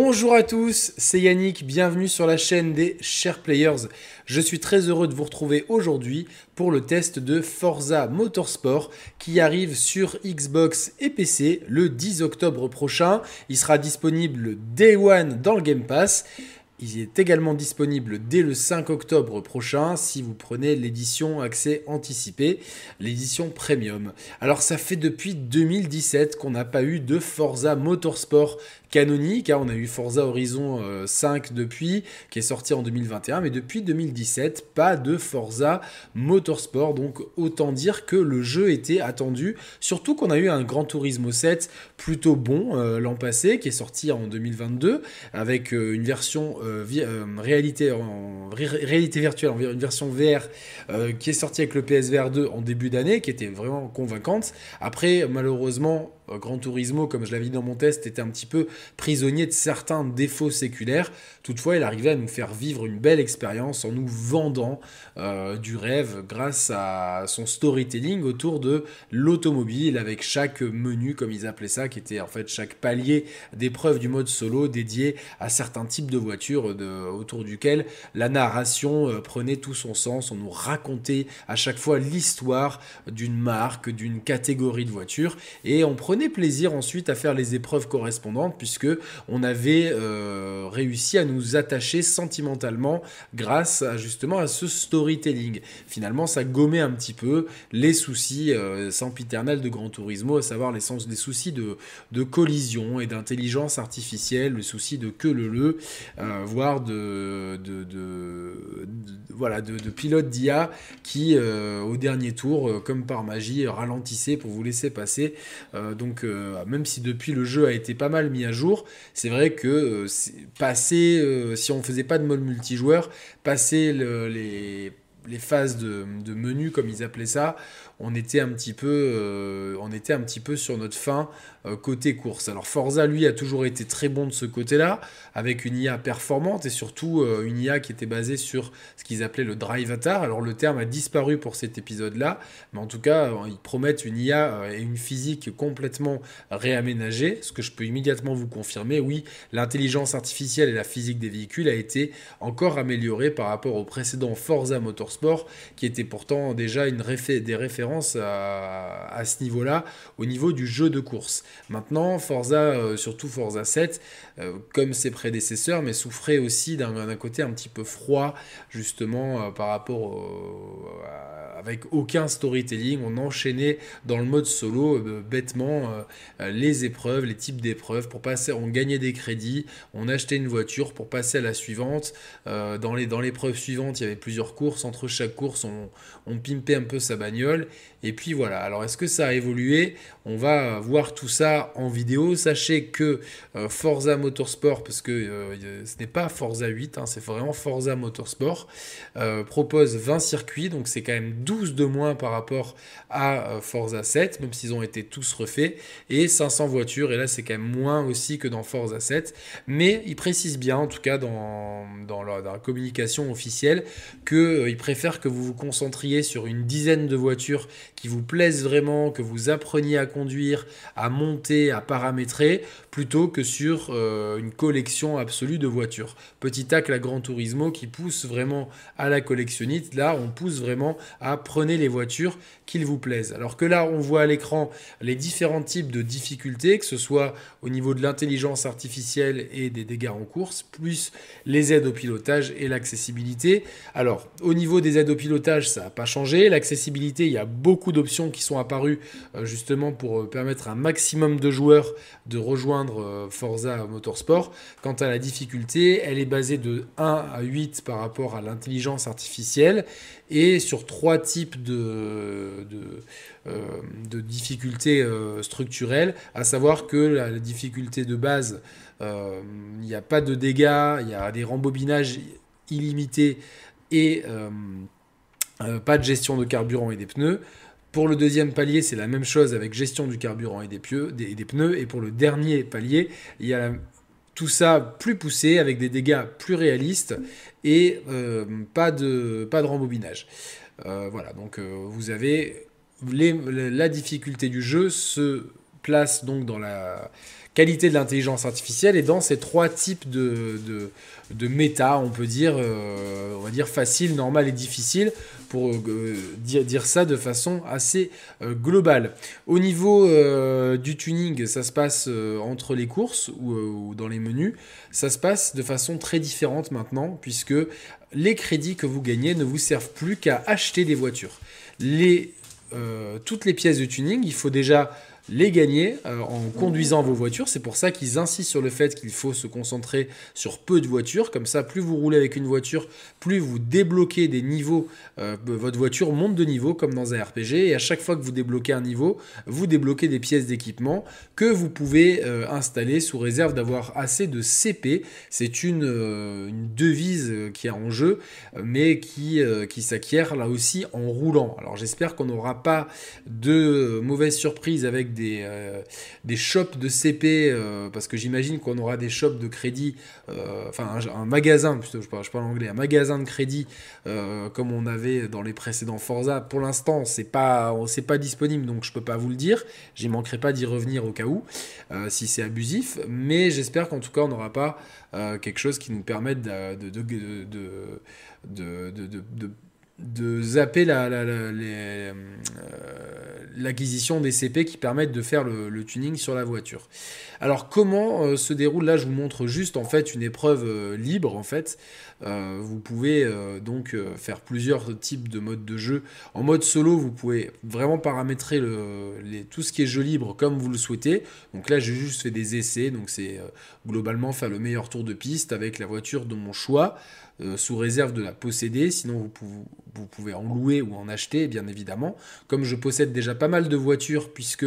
Bonjour à tous, c'est Yannick, bienvenue sur la chaîne des Chers Players. Je suis très heureux de vous retrouver aujourd'hui pour le test de Forza Motorsport qui arrive sur Xbox et PC le 10 octobre prochain. Il sera disponible Day One dans le Game Pass. Il est également disponible dès le 5 octobre prochain si vous prenez l'édition accès anticipé, l'édition premium. Alors ça fait depuis 2017 qu'on n'a pas eu de Forza Motorsport canonique. Hein. On a eu Forza Horizon 5 euh, depuis, qui est sorti en 2021, mais depuis 2017, pas de Forza Motorsport. Donc autant dire que le jeu était attendu, surtout qu'on a eu un Gran Turismo 7 plutôt bon euh, l'an passé, qui est sorti en 2022, avec euh, une version réalité, en, réalité virtuelle, une version VR qui est sortie avec le PSVR 2 en début d'année, qui était vraiment convaincante. Après, malheureusement, Gran Turismo, comme je l'avais dit dans mon test, était un petit peu prisonnier de certains défauts séculaires. Toutefois, il arrivait à nous faire vivre une belle expérience en nous vendant euh, du rêve grâce à son storytelling autour de l'automobile avec chaque menu, comme ils appelaient ça, qui était en fait chaque palier d'épreuve du mode solo dédié à certains types de voitures autour duquel la narration euh, prenait tout son sens. On nous racontait à chaque fois l'histoire d'une marque, d'une catégorie de voitures et on prenait plaisir ensuite à faire les épreuves correspondantes puisque on avait euh, réussi à nous attacher sentimentalement grâce à, justement à ce storytelling. Finalement, ça gommait un petit peu les soucis euh, sempiternels de Grand Turismo, à savoir les sens des soucis de, collision et d'intelligence artificielle, le souci de que le le, euh, voire de, de, voilà de, pilotes d'IA qui au dernier tour, comme par magie, ralentissaient pour vous laisser passer. donc donc euh, même si depuis le jeu a été pas mal mis à jour, c'est vrai que euh, euh, si on faisait pas de mode multijoueur, passer les, phases de, menu comme ils appelaient ça, on était un petit peu, sur notre fin côté course. Alors Forza, lui, a toujours été très bon de ce côté-là, avec une IA performante et surtout euh, une IA qui était basée sur ce qu'ils appelaient le drive atar. Alors le terme a disparu pour cet épisode-là, mais en tout cas, euh, ils promettent une IA et une physique complètement réaménagée, ce que je peux immédiatement vous confirmer. Oui, l'intelligence artificielle et la physique des véhicules a été encore améliorée par rapport au précédent Forza Motorsport, qui était pourtant déjà une des références à ce niveau-là, au niveau du jeu de course. Maintenant, Forza, euh, surtout Forza 7, euh, comme ses prédécesseurs, mais souffrait aussi d'un côté un petit peu froid, justement, euh, par rapport avec aucun storytelling. On enchaînait dans le mode solo bêtement les épreuves, les types d'épreuves pour passer. On gagnait des crédits, on achetait une voiture pour passer à la suivante. dans l'épreuve dans suivante, il y avait plusieurs courses. Entre chaque course, on, on pimpait un peu sa bagnole. Et puis voilà. Alors, est-ce que ça a évolué? On va voir tout ça en vidéo. Sachez que euh, Forza Motorsport, parce que euh, ce n'est pas Forza 8, hein, c'est vraiment Forza Motorsport, euh, propose 20 circuits, donc c'est quand même 12 de moins par rapport à Forza 7, même s'ils ont été tous refaits, et 500 voitures, et là c'est quand même moins aussi que dans Forza 7, mais ils précisent bien, en tout cas dans, la, communication officielle, qu'ils préfèrent que vous vous concentriez sur une dizaine de voitures qui vous plaisent vraiment, que vous appreniez à conduire, à monter, à paramétrer, plutôt que sur euh, une collection absolue de voitures. Petit tac, la Gran Turismo qui pousse vraiment à la collectionnite. Là, on pousse vraiment à prenez les voitures qu'il vous plaisent. Alors que là, on voit à l'écran les différents types de difficultés, que ce soit au niveau de l'intelligence artificielle et des dégâts en course, plus les aides au pilotage et l'accessibilité. Alors, au niveau des aides au pilotage, ça n'a pas changé. L'accessibilité, il y a beaucoup d'options qui sont apparues euh, justement pour euh, permettre un maximum de joueurs de rejoindre euh, Forza Motorsport. Quant à la difficulté, elle est basée de 1 à 8 par rapport à l'intelligence artificielle et sur trois types de, euh, difficultés euh, structurelles, à savoir que la, difficulté de base, il n'y a pas de dégâts, il y a des rembobinages illimités et pas de gestion de carburant et des pneus. Pour le deuxième palier, c'est la même chose avec gestion du carburant et des, des, pneus. Et pour le dernier palier, il y a tout ça plus poussé avec des dégâts plus réalistes et euh, pas, de, pas de rembobinage. Euh, voilà, donc euh, vous avez la difficulté du jeu se place donc dans la qualité de l'intelligence artificielle et dans ces trois types de, de, méta, on peut dire, euh, on va dire facile, normal et difficile, pour euh, dire, dire, ça de façon assez euh, globale. Au niveau du tuning, ça se passe entre les courses ou, ou, dans les menus, ça se passe de façon très différente maintenant, puisque les crédits que vous gagnez ne vous servent plus qu'à acheter des voitures. Les, toutes les pièces de tuning, il faut déjà les gagner euh, en conduisant vos voitures. C'est pour ça qu'ils insistent sur le fait qu'il faut se concentrer sur peu de voitures. Comme ça, plus vous roulez avec une voiture, plus vous débloquez des niveaux. Euh, votre voiture monte de niveau comme dans un RPG. Et à chaque fois que vous débloquez un niveau, vous débloquez des pièces d'équipement que vous pouvez euh, installer sous réserve d'avoir assez de CP. C'est une, devise qui est en jeu, mais qui, qui s'acquiert là aussi en roulant. Alors j'espère qu'on n'aura pas de mauvaises surprises avec euh, des shops de CP, euh, parce que j'imagine qu'on aura des shops de crédit, euh, enfin un, magasin, plutôt, je parle, anglais, un magasin de crédit comme on avait dans les précédents Forza. Pour l'instant, c'est pas, pas disponible, donc je peux pas vous le dire. J'y manquerai pas d'y revenir au cas où, si c'est abusif, mais j'espère qu'en tout cas, on n'aura pas quelque chose qui nous permette de de zapper euh, l'acquisition des CP qui permettent de faire le, tuning sur la voiture. Alors comment euh, se déroule là Je vous montre juste en fait une épreuve euh, libre en fait. vous pouvez donc faire plusieurs types de modes de jeu. En mode solo, vous pouvez vraiment paramétrer tout ce qui est jeu libre comme vous le souhaitez. Donc là, j'ai juste fait des essais. Donc c'est globalement faire le meilleur tour de piste avec la voiture de mon choix. Euh, sous réserve de la posséder, sinon vous pouvez, en louer ou en acheter, bien évidemment. Comme je possède déjà pas mal de voitures, puisque,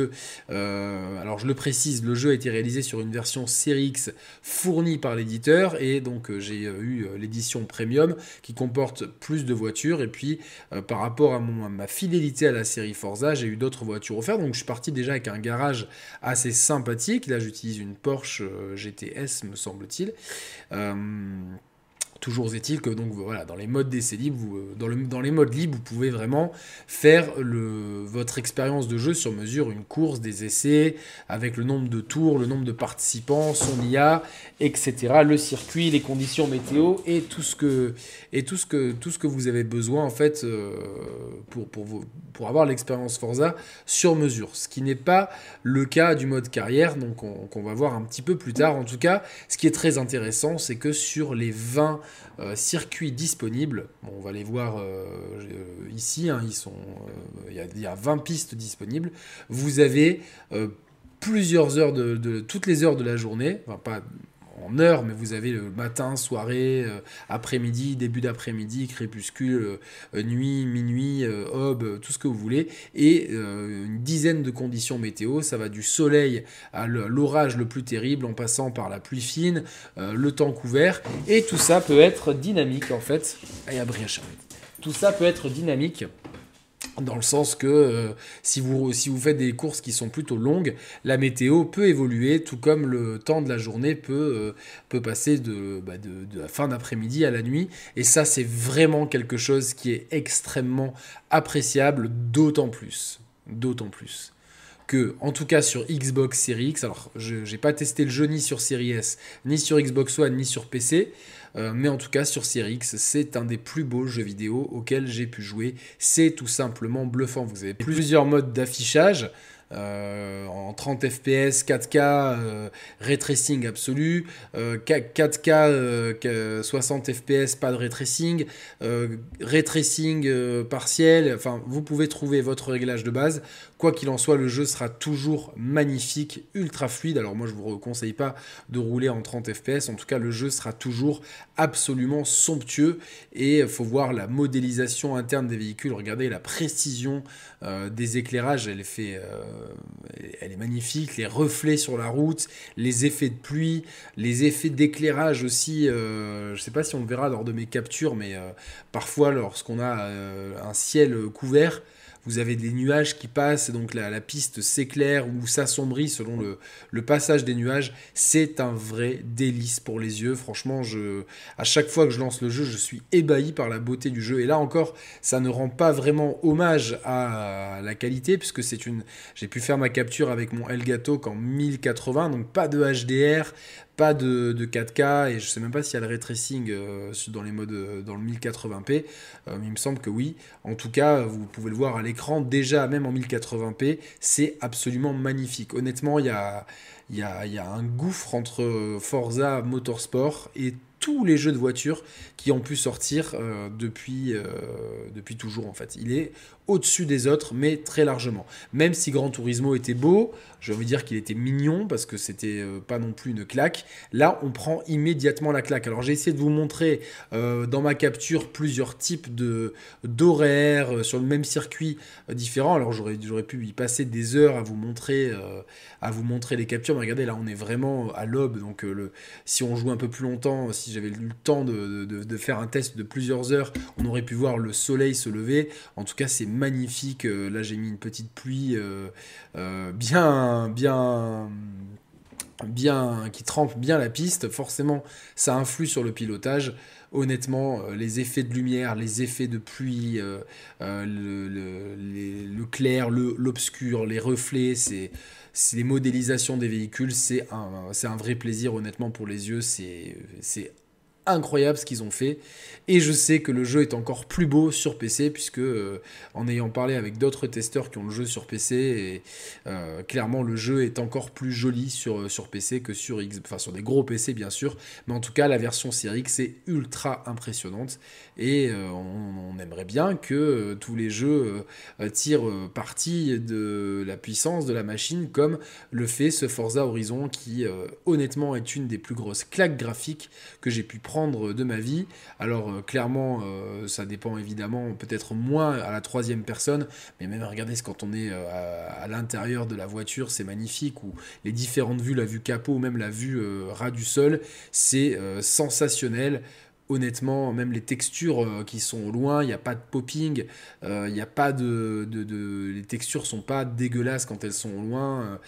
euh, alors je le précise, le jeu a été réalisé sur une version Série X fournie par l'éditeur, et donc euh, j'ai eu l'édition premium qui comporte plus de voitures, et puis par rapport à ma fidélité à la série Forza, j'ai eu d'autres voitures offertes, donc je suis parti déjà avec un garage assez sympathique. Là j'utilise une Porsche GTS, me semble-t-il. Toujours est-il que donc voilà, dans les modes d'essai libre, vous, euh, dans, le, dans, les modes libres, vous pouvez vraiment faire le, votre expérience de jeu sur mesure, une course, des essais, avec le nombre de tours, le nombre de participants, son IA, etc. Le circuit, les conditions météo et tout ce que, et tout ce que, tout ce que vous avez besoin en fait euh, pour, pour, vous, pour avoir l'expérience Forza sur mesure. Ce qui n'est pas le cas du mode carrière, donc qu'on va voir un petit peu plus tard. En tout cas, ce qui est très intéressant, c'est que sur les 20 euh, circuits disponibles. on va les voir euh, ici, hein, ils euh, il y, a 20 pistes disponibles. Vous avez plusieurs heures de, toutes les heures de la journée, enfin pas en heure, mais vous avez le matin, soirée, euh, après-midi, début d'après-midi, crépuscule, euh, nuit, minuit, euh, aube, tout ce que vous voulez, et une dizaine de conditions météo. Ça va du soleil à l'orage le plus terrible, en passant par la pluie fine, le temps couvert, et tout ça peut être dynamique en fait. Et à Tout ça peut être dynamique dans le sens que euh, si, vous, faites des courses qui sont plutôt longues, la météo peut évoluer, tout comme le temps de la journée peut, euh, passer bah, de, de, la fin d'après-midi à la nuit. Et ça, c'est vraiment quelque chose qui est extrêmement appréciable, d'autant plus. D'autant plus. Que, en tout cas sur Xbox Series X, alors je n'ai pas testé le jeu ni sur Series S, ni sur Xbox One, ni sur PC, euh, mais en tout cas, sur Series X, c'est un des plus beaux jeux vidéo auxquels j'ai pu jouer. C'est tout simplement bluffant. Vous avez plusieurs modes d'affichage. Euh, en 30 fps, 4K, euh, ray tracing absolu, 4K, 60 fps, pas de ray tracing, ray tracing partiel, enfin vous pouvez trouver votre réglage de base. Quoi qu'il en soit, le jeu sera toujours magnifique, ultra fluide. Alors moi je vous conseille pas de rouler en 30 fps, en tout cas le jeu sera toujours absolument somptueux et il faut voir la modélisation interne des véhicules. Regardez la précision euh, des éclairages, elle fait, euh, elle est magnifique. Les reflets sur la route, les effets de pluie, les effets d'éclairage aussi. Euh, je ne sais pas si on le verra lors de mes captures, mais parfois lorsqu'on a un ciel couvert, vous avez des nuages qui passent, donc la, la piste s'éclaire ou s'assombrit selon le, passage des nuages. C'est un vrai délice pour les yeux. Franchement, à chaque fois que je lance le jeu, je suis ébahi par la beauté du jeu. Et là encore, ça ne rend pas vraiment hommage à la qualité, puisque c'est une. J'ai pu faire ma capture avec mon Elgato qu'en 1080, donc pas de HDR, de, 4K et je sais même pas s'il y a le ray tracing euh, dans les modes euh, dans le 1080p euh, mais il me semble que oui. En tout cas vous pouvez le voir à l'écran déjà même en 1080p c'est absolument magnifique. Honnêtement il y a, y, a, y a un gouffre entre Forza Motorsport et tous les jeux de voiture qui ont pu sortir depuis, depuis toujours en fait. Il est au-dessus des autres, mais très largement. Même si Gran Turismo était beau, envie de dire qu'il était mignon parce que c'était euh, pas non plus une claque. Là, on prend immédiatement la claque. Alors j'ai essayé de vous montrer euh, dans ma capture plusieurs types de d'horaires euh, sur le même circuit différent. Alors j'aurais pu y passer des heures à vous montrer à vous montrer les captures. Mais regardez, là, on est vraiment à l'aube. Donc le si on joue un peu plus longtemps, si j'avais eu le temps de, de, faire un test de plusieurs heures, on aurait pu voir le soleil se lever. En tout cas, c'est magnifique. Là, j'ai mis une petite pluie bien bien, bien, qui trempe bien la piste, forcément, ça influe sur le pilotage. Honnêtement, euh, les effets de lumière, les effets de pluie, euh, euh, le, clair, l'obscur, les reflets, c'est les modélisations des véhicules, c'est un, un vrai plaisir honnêtement pour les yeux, c'est incroyable ce qu'ils ont fait. Et je sais que le jeu est encore plus beau sur PC, puisque euh, en ayant parlé avec d'autres testeurs qui ont le jeu sur PC, et, euh, clairement le jeu est encore plus joli sur, euh, PC que sur X, enfin sur des gros PC bien sûr, mais en tout cas la version Series X est ultra impressionnante. Et on, aimerait bien que tous les jeux tirent parti de la puissance de la machine, comme le fait ce Forza Horizon, qui honnêtement est une des plus grosses claques graphiques que j'ai pu prendre de ma vie. Alors euh, clairement, euh, ça dépend évidemment peut-être moins à la troisième personne, mais même regardez quand on est euh, à, l'intérieur de la voiture, c'est magnifique, ou les différentes vues, la vue capot, ou même la vue ras du sol, c'est sensationnel honnêtement, même les textures qui sont loin, il n'y a pas de popping, il n'y a pas de, Les textures sont pas dégueulasses quand elles sont loin.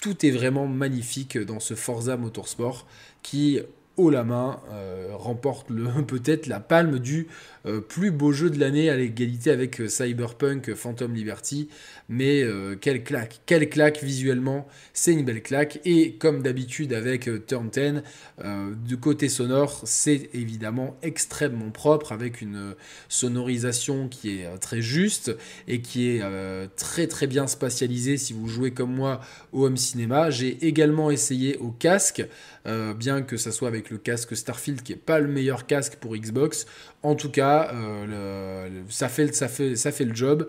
tout est vraiment magnifique dans ce Forza Motorsport qui, haut la main, euh, remporte peut-être la palme du euh, plus beau jeu de l'année à l'égalité avec euh, Cyberpunk Phantom Liberty. Mais quelle claque, quelle claque visuellement, c'est une belle claque. Et comme d'habitude avec Turn 10, du côté sonore, c'est évidemment extrêmement propre avec une sonorisation qui est très juste et qui est très très bien spatialisée si vous jouez comme moi au home cinéma. J'ai également essayé au casque, bien que ça soit avec le casque Starfield qui est pas le meilleur casque pour Xbox. En tout cas, euh, ça, fait, ça, fait, ça fait le job.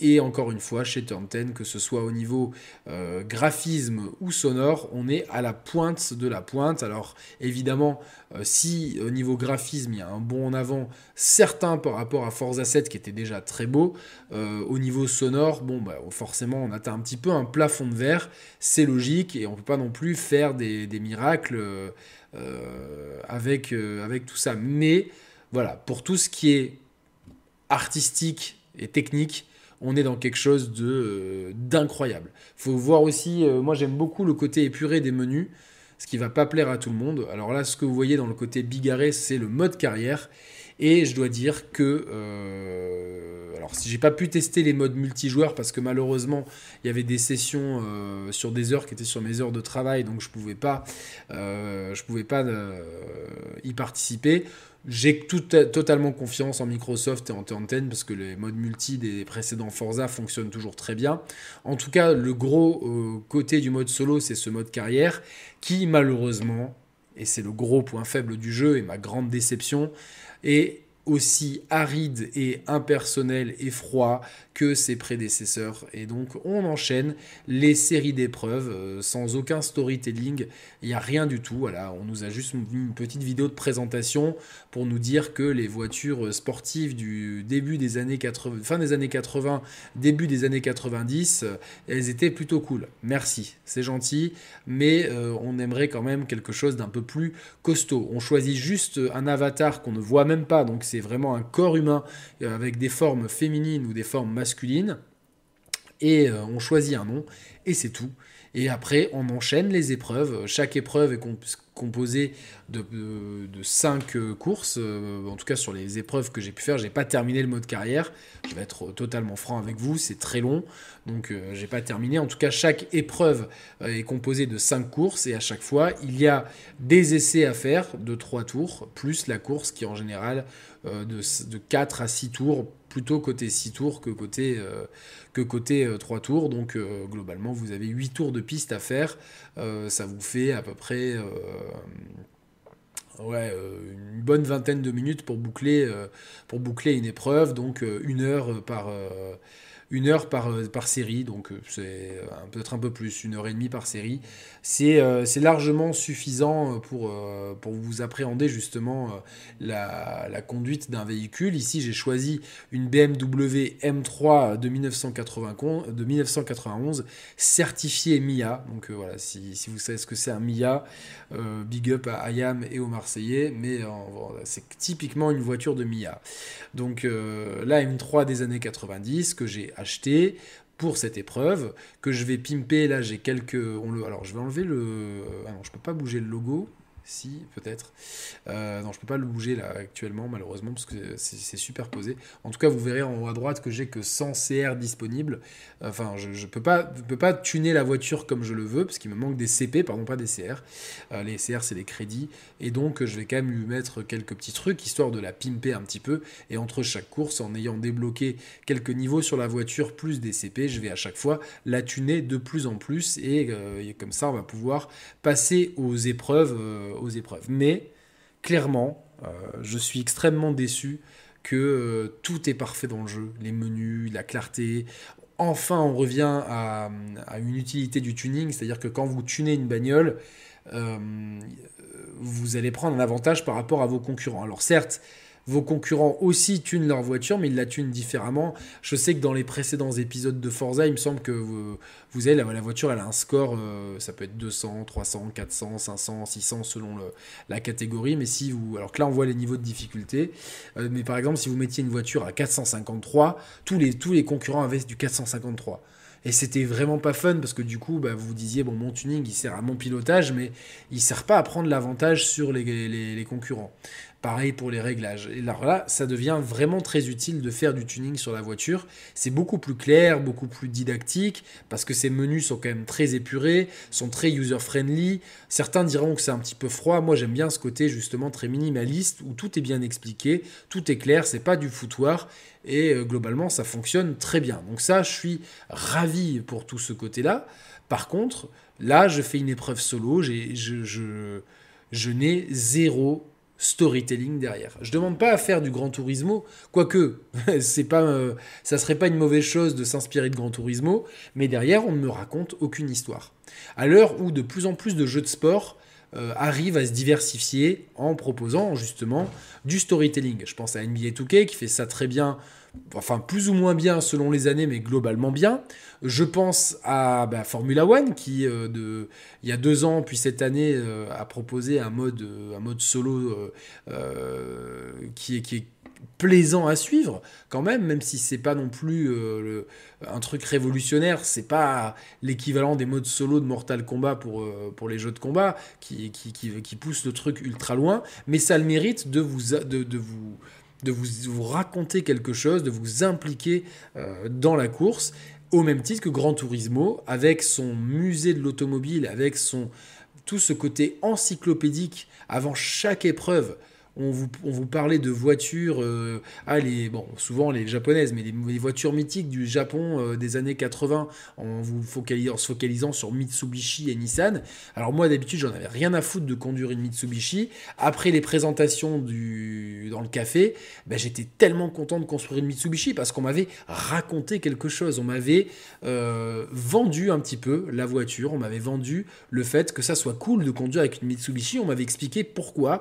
Et encore une fois, chez Turn 10, que ce soit au niveau euh, graphisme ou sonore, on est à la pointe de la pointe. Alors évidemment, euh, si au niveau graphisme, il y a un bond en avant, certain par rapport à Forza 7 qui était déjà très beau, au niveau sonore, bon, bah, forcément, on atteint un petit peu un plafond de verre. C'est logique et on ne peut pas non plus faire des miracles avec, avec tout ça. Mais voilà, pour tout ce qui est artistique et technique, on est dans quelque chose de euh, d'incroyable. Faut voir aussi, euh, moi j'aime beaucoup le côté épuré des menus, ce qui va pas plaire à tout le monde. Alors là, ce que vous voyez dans le côté bigarré, c'est le mode carrière. Et je dois dire que, euh, alors si j'ai pas pu tester les modes multijoueurs parce que malheureusement il y avait des sessions sur des heures qui étaient sur mes heures de travail, donc je pouvais pas, je pouvais pas y participer. J'ai totalement confiance en Microsoft et en 10 parce que les modes multi des précédents Forza fonctionnent toujours très bien. En tout cas, le gros euh, côté du mode solo, c'est ce mode carrière qui, malheureusement, et c'est le gros point faible du jeu et ma grande déception, est aussi aride et impersonnel et froid que ses prédécesseurs. Et donc on enchaîne les séries d'épreuves euh, sans aucun storytelling, il n'y a rien du tout. Voilà, on nous a juste une petite vidéo de présentation pour nous dire que les voitures sportives du début des années 80, fin des années 80, début des années 90, euh, elles étaient plutôt cool. Merci, c'est gentil, mais euh, on aimerait quand même quelque chose d'un peu plus costaud. On choisit juste un avatar qu'on ne voit même pas, donc c'est vraiment un corps humain avec des formes féminines ou des formes masculines Et on choisit un nom, et c'est tout. Et après, on enchaîne les épreuves. Chaque épreuve est composée de, 5 euh, courses. Euh, en tout cas, sur les épreuves que j'ai pu faire, j'ai pas terminé le mode carrière. Je vais être totalement franc avec vous, c'est très long. Donc, euh, j'ai pas terminé. En tout cas, chaque épreuve est composée de 5 courses. Et à chaque fois, il y a des essais à faire de 3 tours, plus la course qui, en général, de, de 4 à 6 tours plutôt côté 6 tours que côté, euh, que côté 3 euh, tours. Donc euh, globalement, vous avez 8 tours de piste à faire. ça vous fait à peu près une bonne vingtaine de minutes pour boucler une épreuve. Donc une heure par une heure par, euh, par série, donc euh, c'est euh, peut-être un peu plus, une heure et demie par série. C'est largement suffisant pour, pour vous appréhender justement la, la conduite d'un véhicule. Ici, j'ai choisi une BMW M3 de, 1980, de 1991 certifiée MIA. Donc voilà, si, si, vous savez ce que c'est un MIA, big up à Ayam et aux Marseillais, mais c'est typiquement une voiture de MIA. Donc la M3 des années 90 que j'ai acheté pour cette épreuve que je vais pimper. Là, j'ai quelques. On le, alors, je vais enlever le. Ah non, je peux pas bouger le logo. Si, peut-être. Euh, non, je peux pas le bouger là actuellement, malheureusement, parce que c'est superposé. En tout cas, vous verrez en haut à droite que j'ai que 100 CR disponibles. Enfin, je ne peux, pas, tuner la voiture comme je le veux, parce qu'il me manque des CP, pardon, pas des CR. Euh, les CR, c'est les crédits. Et donc, je vais quand même lui mettre quelques petits trucs, histoire de la pimper un petit peu. Et entre chaque course, en ayant débloqué quelques niveaux sur la voiture, plus des CP, je vais à chaque fois la tuner de plus en plus. Et, euh, comme ça, on va pouvoir passer aux épreuves aux épreuves. Mais clairement, euh, je suis extrêmement déçu que euh, tout est parfait dans le jeu, les menus, la clarté. Enfin, on revient à, une utilité du tuning, c'est-à-dire que quand vous tunez une bagnole, euh, vous allez prendre un avantage par rapport à vos concurrents. Alors certes, vos concurrents aussi tunent leur voiture, mais ils la tunent différemment. Je sais que dans les précédents épisodes de Forza, il me semble que vous, avez la, voiture, elle a un score, euh, ça peut être 200, 300, 400, 500, 600 selon la catégorie. Mais si vous, alors que là, on voit les niveaux de difficulté. Euh, mais par exemple, si vous mettiez une voiture à 453, tous les, concurrents avaient du 453. Et c'était vraiment pas fun parce que du coup, bah, vous disiez, bon, mon tuning, il sert à mon pilotage, mais il sert pas à prendre l'avantage sur les, concurrents. Pareil pour les réglages. Et alors là, ça devient vraiment très utile de faire du tuning sur la voiture. C'est beaucoup plus clair, beaucoup plus didactique, parce que ces menus sont quand même très épurés, sont très user-friendly. Certains diront que c'est un petit peu froid. Moi, j'aime bien ce côté justement très minimaliste, où tout est bien expliqué, tout est clair, c'est pas du foutoir. Et euh, globalement, ça fonctionne très bien. Donc ça, je suis ravi pour tout ce côté-là. Par contre, là, je fais une épreuve solo, je, je, je n'ai zéro storytelling derrière. Je demande pas à faire du Grand Turismo, quoique c'est pas, euh, ça serait pas une mauvaise chose de s'inspirer de Grand Turismo, mais derrière on ne me raconte aucune histoire. À l'heure où de plus en plus de jeux de sport euh, arrivent à se diversifier en proposant justement du storytelling. Je pense à NBA 2K qui fait ça très bien enfin plus ou moins bien selon les années, mais globalement bien. Je pense à bah, Formula One qui, euh, il y a deux ans, puis cette année, euh, a proposé un mode, euh, un mode solo qui, est, qui est plaisant à suivre quand même, même si c'est pas non plus un truc révolutionnaire, c'est pas l'équivalent des modes solo de Mortal Kombat pour, pour les jeux de combat qui, qui, qui, pousse le truc ultra loin, mais ça a le mérite de vous, de, de vous de vous, raconter quelque chose, de vous impliquer euh, dans la course, au même titre que Gran Turismo, avec son musée de l'automobile, avec son tout ce côté encyclopédique avant chaque épreuve on vous, parlait de voitures, euh, ah, souvent les japonaises, mais les, voitures mythiques du Japon euh, des années 80, en, vous focalisant, se focalisant sur Mitsubishi et Nissan. Alors moi d'habitude j'en avais rien à foutre de conduire une Mitsubishi. Après les présentations dans le café, ben, j'étais tellement content de construire une Mitsubishi parce qu'on m'avait raconté quelque chose, on m'avait euh, vendu un petit peu la voiture, on m'avait vendu le fait que ça soit cool de conduire avec une Mitsubishi, on m'avait expliqué pourquoi,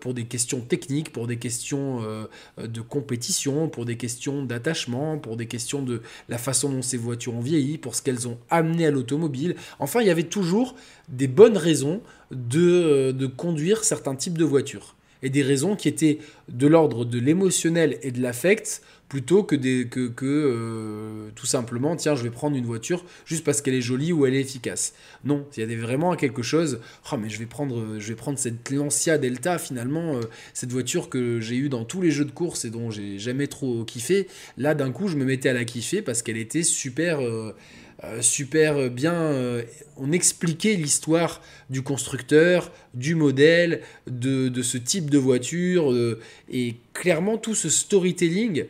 pour des questions techniques, pour des questions euh, de compétition, pour des questions d'attachement, pour des questions de la façon dont ces voitures ont vieilli, pour ce qu'elles ont amené à l'automobile. Enfin, il y avait toujours des bonnes raisons de, euh, de conduire certains types de voitures. et des raisons qui étaient de l'ordre de l'émotionnel et de l'affect plutôt que, des, que, que euh, tout simplement, tiens, je vais prendre une voiture juste parce qu'elle est jolie ou elle est efficace. Non, il y a vraiment quelque chose, oh, mais je vais prendre, je vais prendre cette Lancia Delta finalement, euh, cette voiture que j'ai eue dans tous les jeux de course et dont j'ai jamais trop kiffé. Là, d'un coup, je me mettais à la kiffer parce qu'elle était super... Euh, super bien. on expliquait l'histoire du constructeur, du modèle, de, de, ce type de voiture. et clairement, tout ce storytelling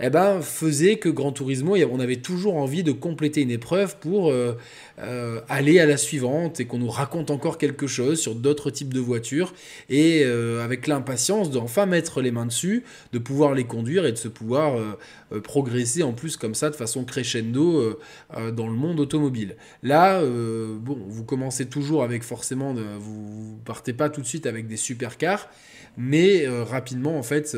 eh ben, faisait que Gran Turismo, on avait toujours envie de compléter une épreuve pour euh, euh, aller à la suivante et qu'on nous raconte encore quelque chose sur d'autres types de voitures et euh, avec l'impatience d'enfin mettre les mains dessus, de pouvoir les conduire et de se pouvoir progresser en plus comme ça de façon crescendo dans le monde automobile. Là, bon, vous commencez toujours avec forcément, vous, partez pas tout de suite avec des supercars, mais rapidement en fait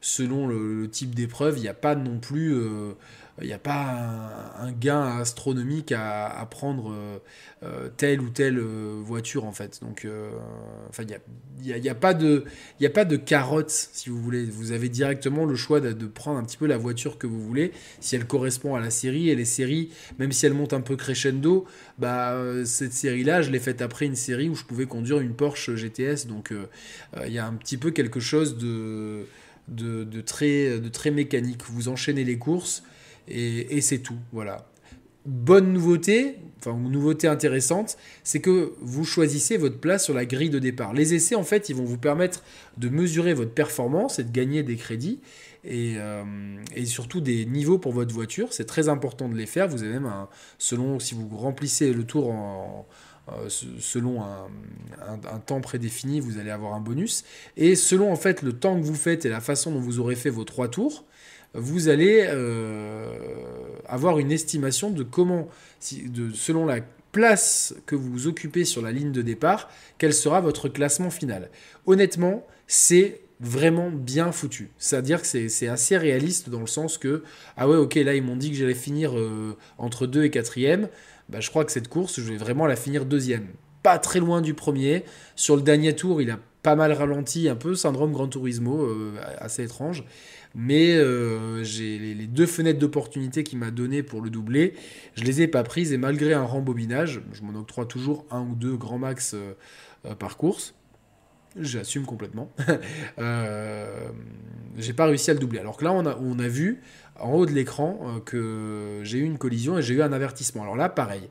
selon le, type d'épreuve, il n'y a pas non plus euh, il n'y a pas un, gain astronomique à, prendre euh, euh, telle ou telle voiture en fait. Donc, enfin, il n'y a, y a, pas de, il de carotte si vous voulez. Vous avez directement le choix de, prendre un petit peu la voiture que vous voulez, si elle correspond à la série. Et les séries, même si elles montent un peu crescendo, bah cette série-là, je l'ai faite après une série où je pouvais conduire une Porsche GTS. Donc, il y a un petit peu quelque chose de de, très, de très mécanique. Vous enchaînez les courses et, c'est tout. Voilà. Bonne nouveauté, enfin une nouveauté intéressante, c'est que vous choisissez votre place sur la grille de départ. Les essais, en fait, ils vont vous permettre de mesurer votre performance et de gagner des crédits et, euh, et surtout des niveaux pour votre voiture. C'est très important de les faire. Vous avez même un, selon si vous remplissez le tour en selon un, temps prédéfini, vous allez avoir un bonus. Et selon en fait le temps que vous faites et la façon dont vous aurez fait vos trois tours, vous allez euh, avoir une estimation de comment, selon la place que vous occupez sur la ligne de départ, quel sera votre classement final. Honnêtement, c'est vraiment bien foutu. C'est-à-dire que c'est assez réaliste dans le sens que, ah ouais, ok, là ils m'ont dit que j'allais finir euh, entre 2 et 4 bah, je crois que cette course, je vais vraiment la finir deuxième. Pas très loin du premier. Sur le dernier tour, il a pas mal ralenti, un peu syndrome Gran Turismo, euh, assez étrange. Mais euh, j'ai les, deux fenêtres d'opportunité qu'il m'a donné pour le doubler, je les ai pas prises et malgré un rembobinage, je m'en octroie toujours un ou deux grands max euh, par course. J'assume complètement. j'ai pas réussi à le doubler. Alors que là, on a, on a vu en haut de l'écran euh, que j'ai eu une collision et j'ai eu un avertissement. Alors là, pareil,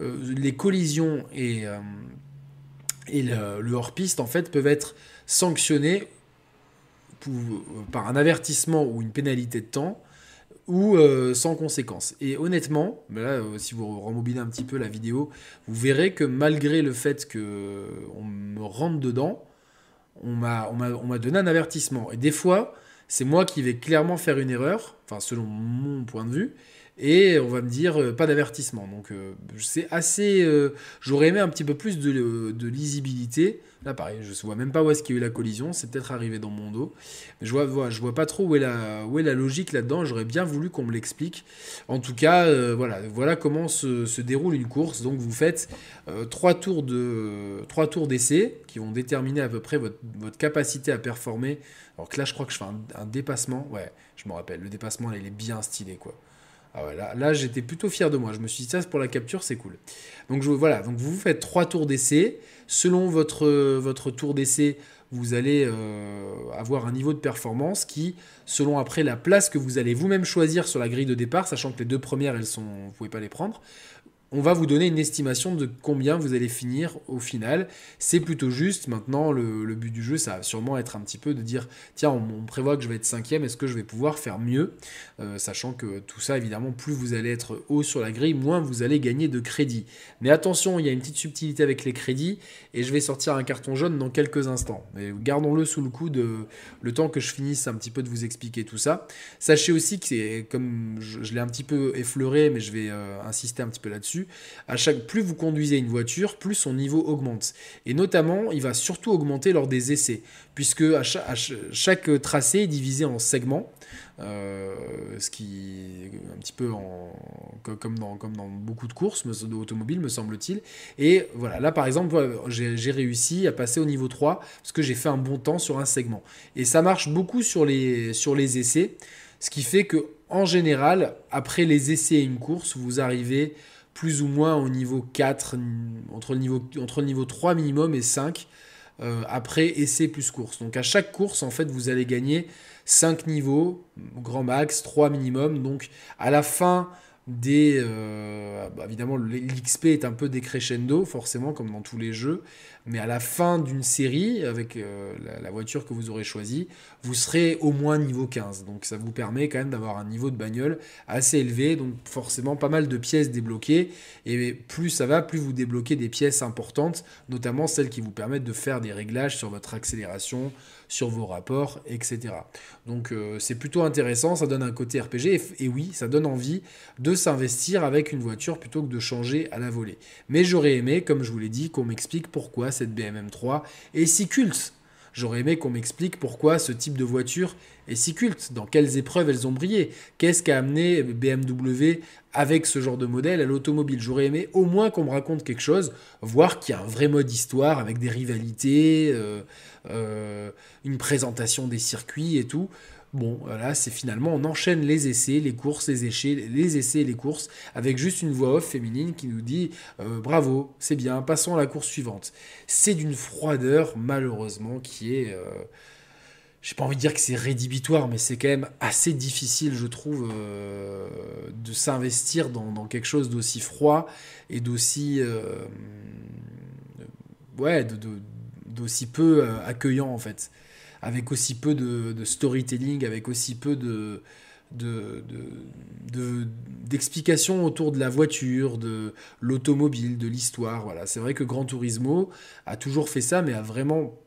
euh, les collisions et, euh, et le, hors-piste, en fait, peuvent être sanctionnés par un avertissement ou une pénalité de temps ou sans conséquence. Et honnêtement, là, si vous rembobinez un petit peu la vidéo, vous verrez que malgré le fait qu'on me rentre dedans, on m'a donné un avertissement. Et des fois, c'est moi qui vais clairement faire une erreur, enfin selon mon point de vue, et on va me dire euh, pas d'avertissement. Donc euh, c'est assez. Euh, j'aurais aimé un petit peu plus de, de, lisibilité. Là pareil, je ne vois même pas où est-ce qu'il y a eu la collision, c'est peut-être arrivé dans mon dos. Je vois, vois, je vois pas trop où est la, où est la logique là-dedans, j'aurais bien voulu qu'on me l'explique. En tout cas, voilà, voilà comment se, déroule une course. Donc vous faites trois tours de d'essai qui vont déterminer à peu près votre, capacité à performer. Alors que là, je crois que je fais un, un dépassement. Ouais, je me rappelle, le dépassement, là, il est bien stylé, quoi. Ah là, j'étais plutôt fier de moi. Je me suis dit, ça, pour la capture, c'est cool. Donc voilà, donc vous faites trois tours d'essai. Selon votre, tour d'essai, vous allez euh, avoir un niveau de performance qui, selon après la place que vous allez vous-même choisir sur la grille de départ, sachant que les deux premières, elles sont, vous pouvez pas les prendre, on va vous donner une estimation de combien vous allez finir au final. C'est plutôt juste. Maintenant, le, but du jeu, ça va sûrement être un petit peu de dire tiens, on, prévoit que je vais être cinquième, est-ce que je vais pouvoir faire mieux? Euh, Sachant que tout ça, évidemment, plus vous allez être haut sur la grille, moins vous allez gagner de crédit. Mais attention, il y a une petite subtilité avec les crédits et je vais sortir un carton jaune dans quelques instants. Mais gardons-le sous le coude le temps que je finisse un petit peu de vous expliquer tout ça. Sachez aussi que c'est comme je, l'ai un petit peu effleuré, mais je vais euh, insister un petit peu là-dessus plus vous conduisez une voiture, plus son niveau augmente. Et notamment, il va surtout augmenter lors des essais, puisque chaque, tracé est divisé en segments. Euh, ce qui un petit peu en, comme, dans, comme dans beaucoup de courses automobiles, me semble-t-il. Et voilà, là par exemple, j'ai réussi à passer au niveau 3 parce que j'ai fait un bon temps sur un segment. Et ça marche beaucoup sur les, sur les essais, ce qui fait que en général, après les essais et une course, vous arrivez plus ou moins au niveau 4, entre le niveau, entre le niveau 3 minimum et 5, euh, après essai plus course. Donc à chaque course, en fait, vous allez gagner 5 niveaux, grand max, 3 minimum. Donc à la fin des... Euh, bah, évidemment, l'XP est un peu décrescendo, forcément, comme dans tous les jeux. Mais à la fin d'une série, avec euh, la, voiture que vous aurez choisie, vous serez au moins niveau 15. Donc ça vous permet quand même d'avoir un niveau de bagnole assez élevé. Donc forcément pas mal de pièces débloquées. Et plus ça va, plus vous débloquez des pièces importantes, notamment celles qui vous permettent de faire des réglages sur votre accélération, sur vos rapports, etc. Donc euh, c'est plutôt intéressant, ça donne un côté RPG, et, oui, ça donne envie de s'investir avec une voiture plutôt que de changer à la volée. Mais j'aurais aimé, comme je vous l'ai dit, qu'on m'explique pourquoi cette BMM3 est si culte. J'aurais aimé qu'on m'explique pourquoi ce type de voiture est si culte, dans quelles épreuves elles ont brillé, qu'est-ce qui a amené BMW avec ce genre de modèle à l'automobile. J'aurais aimé au moins qu'on me raconte quelque chose, voir qu'il y a un vrai mode histoire avec des rivalités, euh, euh, une présentation des circuits et tout. Bon, là, c'est finalement, on enchaîne les essais, les courses, les essais, les essais les courses, avec juste une voix off féminine qui nous dit euh, bravo, c'est bien, passons à la course suivante. C'est d'une froideur, malheureusement, qui est. Euh, j'ai pas envie de dire que c'est rédhibitoire, mais c'est quand même assez difficile, je trouve, euh, de s'investir dans, quelque chose d'aussi froid et d'aussi. ouais, d'aussi peu accueillant, en fait avec aussi peu de, storytelling, avec aussi peu de, d'explications autour de la voiture, de l'automobile, de l'histoire. Voilà, c'est vrai que Gran Turismo a toujours fait ça, mais a vraiment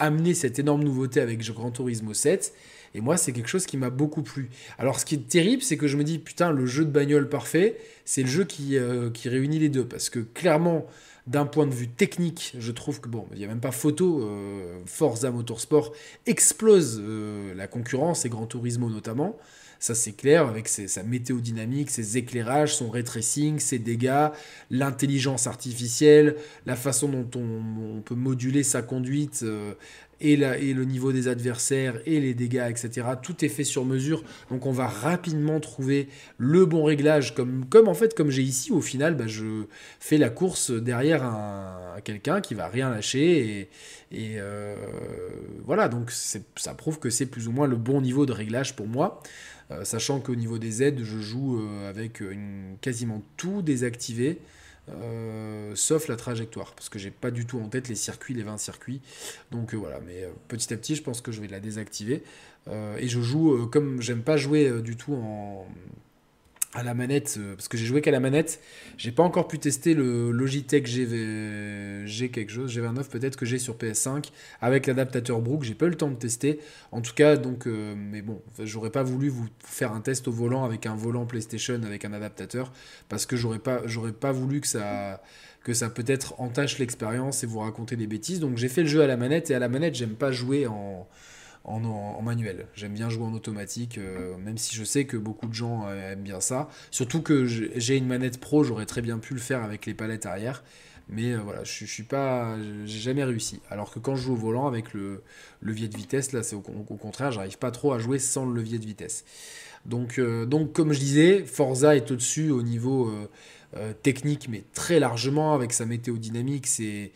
amené cette énorme nouveauté avec Gran Turismo 7. Et moi, c'est quelque chose qui m'a beaucoup plu. Alors, ce qui est terrible, c'est que je me dis, putain, le jeu de bagnole parfait, c'est le jeu qui, euh, qui réunit les deux. Parce que clairement, d'un point de vue technique, je trouve que, bon, il n'y a même pas photo, euh, Forza Motorsport explose euh, la concurrence, et Gran Turismo notamment. Ça, c'est clair, avec sa météo dynamique, ses éclairages, son ray tracing, ses dégâts, l'intelligence artificielle, la façon dont on, peut moduler sa conduite euh, et, et, le niveau des adversaires et les dégâts, etc. Tout est fait sur mesure. Donc on va rapidement trouver le bon réglage. Comme, en fait, comme j'ai ici, au final, bah, je fais la course derrière un, quelqu'un qui va rien lâcher. Et, euh, voilà, donc ça prouve que c'est plus ou moins le bon niveau de réglage pour moi. Euh, sachant qu'au niveau des aides, je joue euh, avec quasiment tout désactivé. Sauf la trajectoire, parce que j'ai pas du tout en tête les circuits, les 20 circuits. Donc voilà, mais petit à petit, je pense que je vais la désactiver. et je joue, comme j'aime pas jouer du tout en, à la manette, euh, parce que j'ai joué qu'à la manette, j'ai pas encore pu tester le Logitech G, quelque chose, G29 peut-être que j'ai sur PS5 avec l'adaptateur Brook, j'ai pas eu le temps de tester. En tout cas, donc, euh, mais bon, j'aurais pas voulu vous faire un test au volant avec un volant PlayStation avec un adaptateur parce que j'aurais pas, pas voulu que ça que ça peut-être entache l'expérience et vous raconter des bêtises. Donc j'ai fait le jeu à la manette et à la manette, j'aime pas jouer en en, manuel. J'aime bien jouer en automatique, euh, même si je sais que beaucoup de gens euh, aiment bien ça. Surtout que j'ai une manette pro, j'aurais très bien pu le faire avec les palettes arrière. Mais euh, voilà, je, suis pas, j'ai jamais réussi. Alors que quand je joue au volant avec le levier de vitesse, là, c'est au, au, contraire, j'arrive pas trop à jouer sans le levier de vitesse. Donc, donc comme je disais, Forza est au-dessus au niveau euh, technique, mais très largement avec sa météo dynamique, ses,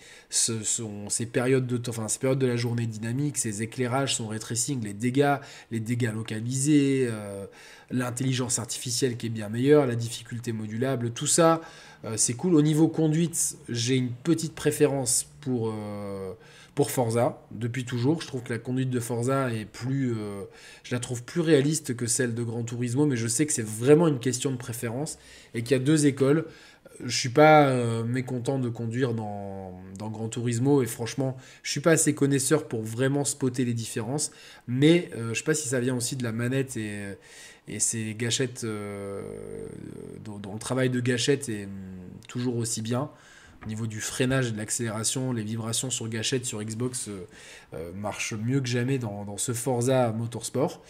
périodes de, la journée dynamique, ses éclairages, son ray les dégâts, les dégâts localisés, euh, l'intelligence artificielle qui est bien meilleure, la difficulté modulable, tout ça, euh, c'est cool. Au niveau conduite, j'ai une petite préférence pour pour Forza depuis toujours. Je trouve que la conduite de Forza est plus, euh, je la trouve plus réaliste que celle de Gran Turismo, mais je sais que c'est vraiment une question de préférence et qu'il y a deux écoles. je suis pas euh, mécontent de conduire dans, dans Gran Turismo et franchement, je suis pas assez connaisseur pour vraiment spotter les différences. Mais euh, je sais pas si ça vient aussi de la manette et, et ces gâchettes, euh, dont, le travail de gâchette est hum, toujours aussi bien. Au niveau du freinage et de l'accélération, les vibrations sur gâchette sur Xbox marchent mieux que jamais dans, ce Forza Motorsport.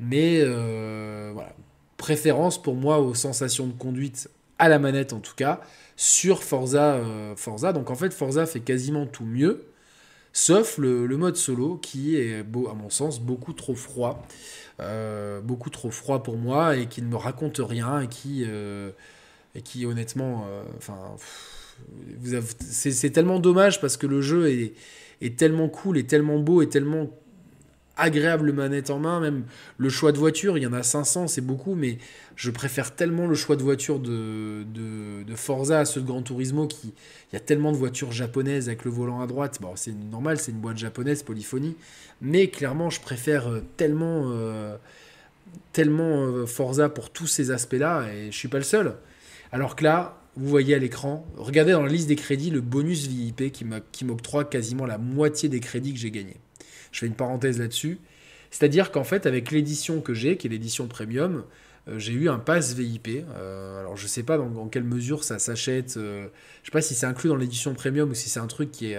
Mais voilà, préférence pour moi aux sensations de conduite à la manette en tout cas, sur Forza, euh, Forza. Donc en fait, Forza fait quasiment tout mieux, sauf le, mode solo qui est, à mon sens, beaucoup trop froid. Euh, beaucoup trop froid pour moi et qui ne me raconte rien et qui, euh, et qui honnêtement, enfin, c'est tellement dommage parce que le jeu est, est tellement cool, est tellement beau, et tellement agréable manette en main, même le choix de voiture, il y en a 500, c'est beaucoup, mais je préfère tellement le choix de voiture de, Forza à ceux de Gran Turismo, qui, il y a tellement de voitures japonaises avec le volant à droite, bon c'est normal, c'est une boîte japonaise, polyphonie, mais clairement je préfère tellement, euh, tellement euh, Forza pour tous ces aspects-là, et je suis pas le seul. Alors que là, vous voyez à l'écran, regardez dans la liste des crédits le bonus VIP qui m'octroie quasiment la moitié des crédits que j'ai gagnés. Je fais une parenthèse là-dessus. C'est-à-dire qu'en fait, avec l'édition que j'ai, qui est l'édition premium, euh, j'ai eu un pass VIP. Euh, alors, je ne sais pas dans, quelle mesure ça s'achète. Euh, je ne sais pas si c'est inclus dans l'édition premium ou si c'est un truc qui,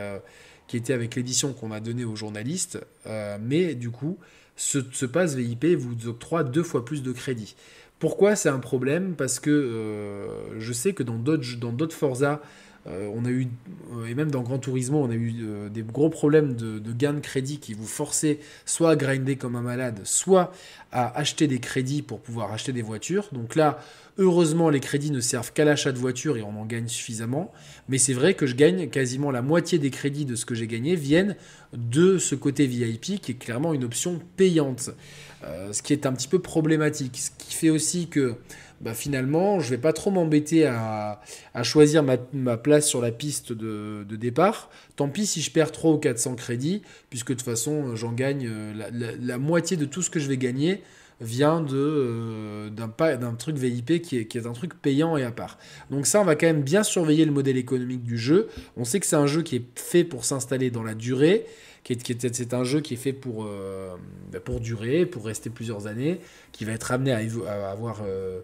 était avec l'édition qu'on a donné aux journalistes. mais du coup, ce pass VIP vous octroie deux fois plus de crédits. Pourquoi c'est un problème? Parce que je sais que dans d'autres Forza, euh, on a eu, euh, et même dans Grand Turismo, on a eu euh, des gros problèmes de, de, gain de crédit qui vous forçaient soit à grinder comme un malade, soit à acheter des crédits pour pouvoir acheter des voitures. Donc là, heureusement, les crédits ne servent qu'à l'achat de voitures et on en gagne suffisamment. Mais c'est vrai que je gagne quasiment la moitié des crédits de ce que j'ai gagné viennent de ce côté VIP qui est clairement une option payante. Ce qui est un petit peu problématique. Ce qui fait aussi que bah finalement, je vais pas trop m'embêter à, choisir ma, place sur la piste de, départ. Tant pis si je perds 3 ou 400 crédits, puisque de toute façon, j'en gagne euh, la, moitié de tout ce que je vais gagner vient euh, d'un truc VIP qui est, qui est un truc payant et à part. Donc ça, on va quand même bien surveiller le modèle économique du jeu. On sait que c'est un jeu qui est fait pour s'installer dans la durée c'est un jeu qui est fait pour, euh, bah, pour durer, pour rester plusieurs années, qui va être amené à, avoir euh,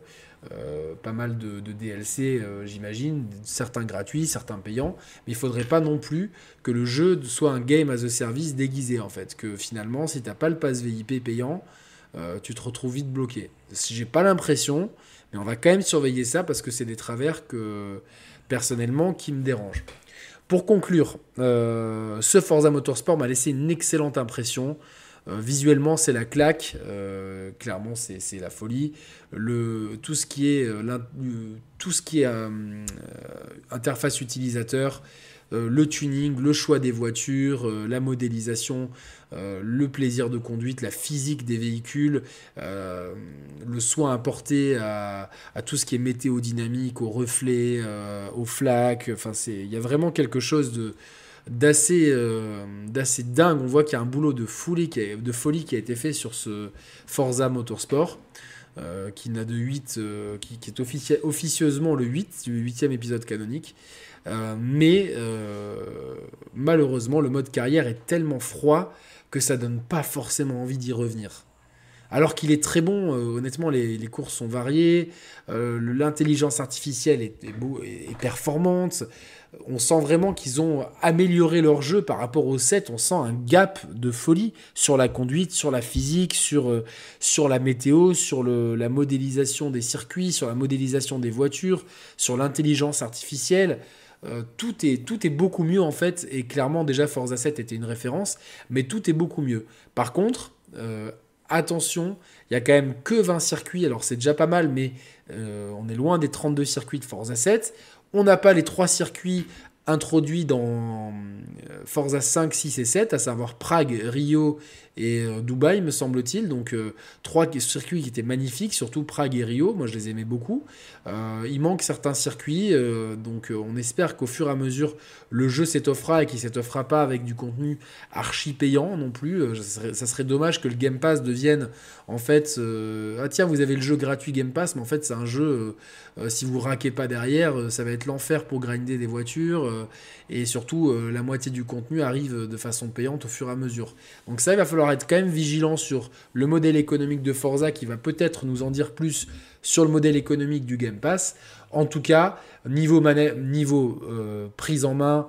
euh, pas mal de, DLC, j'imagine, certains gratuits, certains payants, mais il faudrait pas non plus que le jeu soit un game as a service déguisé en fait, que finalement si tu n'as pas le pass VIP payant, tu te retrouves vite bloqué. Si j'ai pas l'impression, mais on va quand même surveiller ça parce que c'est des travers que personnellement qui me dérangent. Pour conclure, euh, ce Forza Motorsport m'a laissé une excellente impression. Euh, visuellement, c'est la claque. Euh, clairement, c'est la folie. Le, tout ce qui est, tout ce qui est interface utilisateur, le tuning, le choix des voitures, euh, la modélisation, euh, le plaisir de conduite, la physique des véhicules, le soin apporté à, tout ce qui est météodynamique, aux reflets, aux flaques. Enfin, il y a vraiment quelque chose de d'assez d'assez dingue. On voit qu'il y a un boulot de folie, qui a, été fait sur ce Forza Motorsport. qui n'a de 8, qui, est officieusement le 8, du 8 épisode canonique. Euh, mais euh, malheureusement, le mode carrière est tellement froid que ça donne pas forcément envie d'y revenir. Alors qu'il est très bon, euh, honnêtement, les, courses sont variées, l'intelligence artificielle est, est, performante. On sent vraiment qu'ils ont amélioré leur jeu par rapport au 7. On sent un gap de folie sur la conduite, sur la physique, sur, sur la météo, sur la modélisation des circuits, sur la modélisation des voitures, sur l'intelligence artificielle. Euh, tout, est, tout est beaucoup mieux en fait, et clairement déjà Forza 7 était une référence, mais tout est beaucoup mieux. Par contre, euh, attention, il y a quand même que 20 circuits, alors c'est déjà pas mal, mais euh, on est loin des 32 circuits de Forza 7. On n'a pas les trois circuits introduits dans Forza 5, 6 et 7, à savoir Prague, Rio et euh, Dubaï, me semble-t-il. Donc euh, trois circuits qui étaient magnifiques, surtout Prague et Rio. Moi, je les aimais beaucoup. Euh, il manque certains circuits, donc on espère qu'au fur et à mesure, le jeu s'étoffera et qu'il s'étoffera pas avec du contenu archi payant non plus. ça, serait, dommage que le Game Pass devienne en fait, ah tiens, vous avez le jeu gratuit Game Pass, mais en fait, c'est un jeu, si vous raquez pas derrière, ça va être l'enfer pour grinder des voitures. et surtout, la moitié du contenu arrive de façon payante au fur et à mesure. Donc ça, il va falloir être quand même vigilant sur le modèle économique de Forza qui va peut-être nous en dire plus sur le modèle économique du Game Pass. En tout cas, niveau, niveau euh, prise en main,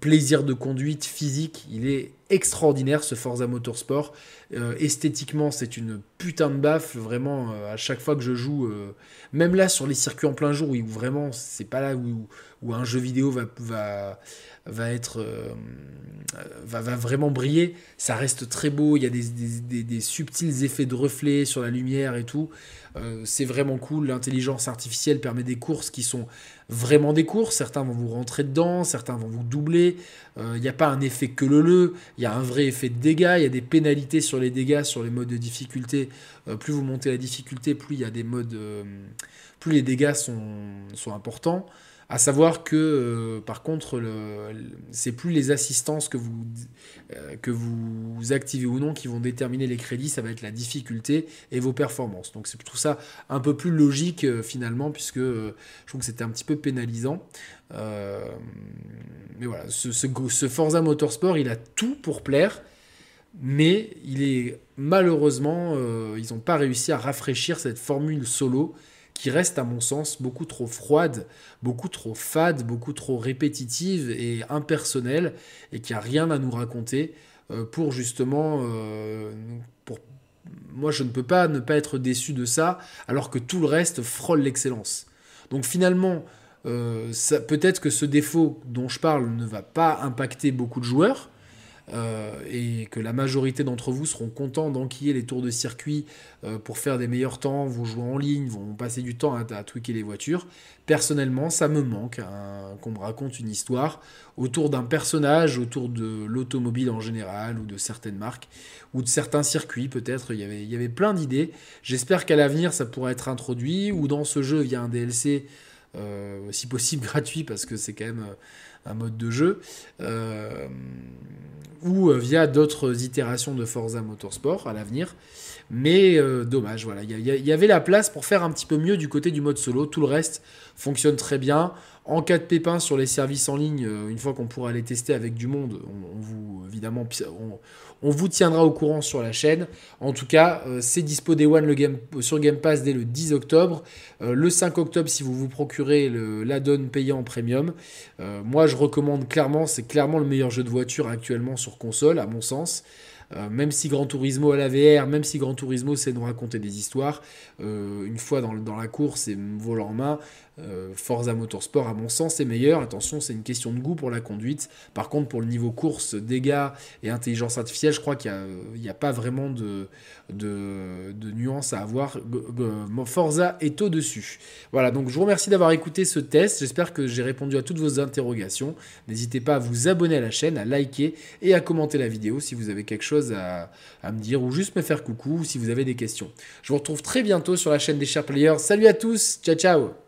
plaisir de conduite physique, il est extraordinaire ce Forza Motorsport. Euh, esthétiquement, c'est une putain de baffe. Vraiment, euh, à chaque fois que je joue, même là sur les circuits en plein jour, où vraiment, c'est pas là où, un jeu vidéo va, va, va être euh, va, va, vraiment briller. Ça reste très beau. Il y a des, des, des, subtils effets de reflets sur la lumière et tout. Euh, c'est vraiment cool. L'intelligence artificielle permet des courses qui sont vraiment des courses. Certains vont vous rentrer dedans, certains vont vous doubler. Euh, il n'y a pas un effet que le le. Il y a un vrai effet de dégâts. Il y a des pénalités sur les dégâts, sur les modes de difficulté. plus vous montez la difficulté, plus il y a des modes, plus les dégâts sont importants. À savoir que, euh, par contre, c'est plus les assistances que vous, euh, que vous activez ou non qui vont déterminer les crédits, ça va être la difficulté et vos performances. Donc c'est tout ça un peu plus logique euh, finalement, puisque je trouve que c'était un petit peu pénalisant. mais voilà, ce, ce, Forza Motorsport, il a tout pour plaire mais il est malheureusement, ils n'ont pas réussi à rafraîchir cette formule solo qui reste à mon sens beaucoup trop froide, beaucoup trop fade, beaucoup trop répétitive et impersonnelle, et qui a rien à nous raconter euh, pour justement... Euh. Moi, je ne peux pas ne pas être déçu de ça, alors que tout le reste frôle l'excellence. Donc finalement, euh, peut-être que ce défaut dont je parle ne va pas impacter beaucoup de joueurs, euh, et que la majorité d'entre vous seront contents d'enquiller les tours de circuit euh, pour faire des meilleurs temps, vont jouer en ligne, vont passer du temps à, tweaker les voitures. Personnellement, ça me manque hein, qu'on me raconte une histoire autour d'un personnage, autour de l'automobile en général, ou de certaines marques, ou de certains circuits peut-être. Il y avait, y avait plein d'idées. J'espère qu'à l'avenir, ça pourra être introduit, ou dans ce jeu, via un DLC, euh, si possible gratuit, parce que c'est quand même un mode de jeu, euh, ou euh, via d'autres itérations de Forza Motorsport à l'avenir. Mais euh, dommage, voilà, il y, avait la place pour faire un petit peu mieux du côté du mode solo. Tout le reste fonctionne très bien. En cas de pépin sur les services en ligne, une fois qu'on pourra les tester avec du monde, on, vous tiendra au courant sur la chaîne. En tout cas, c'est dispo Day One game, sur Game Pass dès le 10 octobre. le 5 octobre, si vous vous procurez l'add-on payant premium. moi, je recommande clairement, c'est clairement le meilleur jeu de voiture actuellement sur console, à mon sens. Euh, même si Gran Turismo à la VR, même si Gran Turismo sait nous raconter des histoires, euh, une fois dans, dans, la course et volant en main, euh, Forza Motorsport, à mon sens, est meilleur. Attention, c'est une question de goût pour la conduite. Par contre, pour le niveau course, dégâts et intelligence artificielle, je crois qu'il n'y a, pas vraiment de nuances à avoir. Forza est au-dessus. Voilà, donc je vous remercie d'avoir écouté ce test. J'espère que j'ai répondu à toutes vos interrogations. N'hésitez pas à vous abonner à la chaîne, à liker et à commenter la vidéo si vous avez quelque chose à, à me dire ou juste me faire coucou si vous avez des questions. Je vous retrouve très bientôt sur la chaîne des Chers Players. Salut à tous, ciao ciao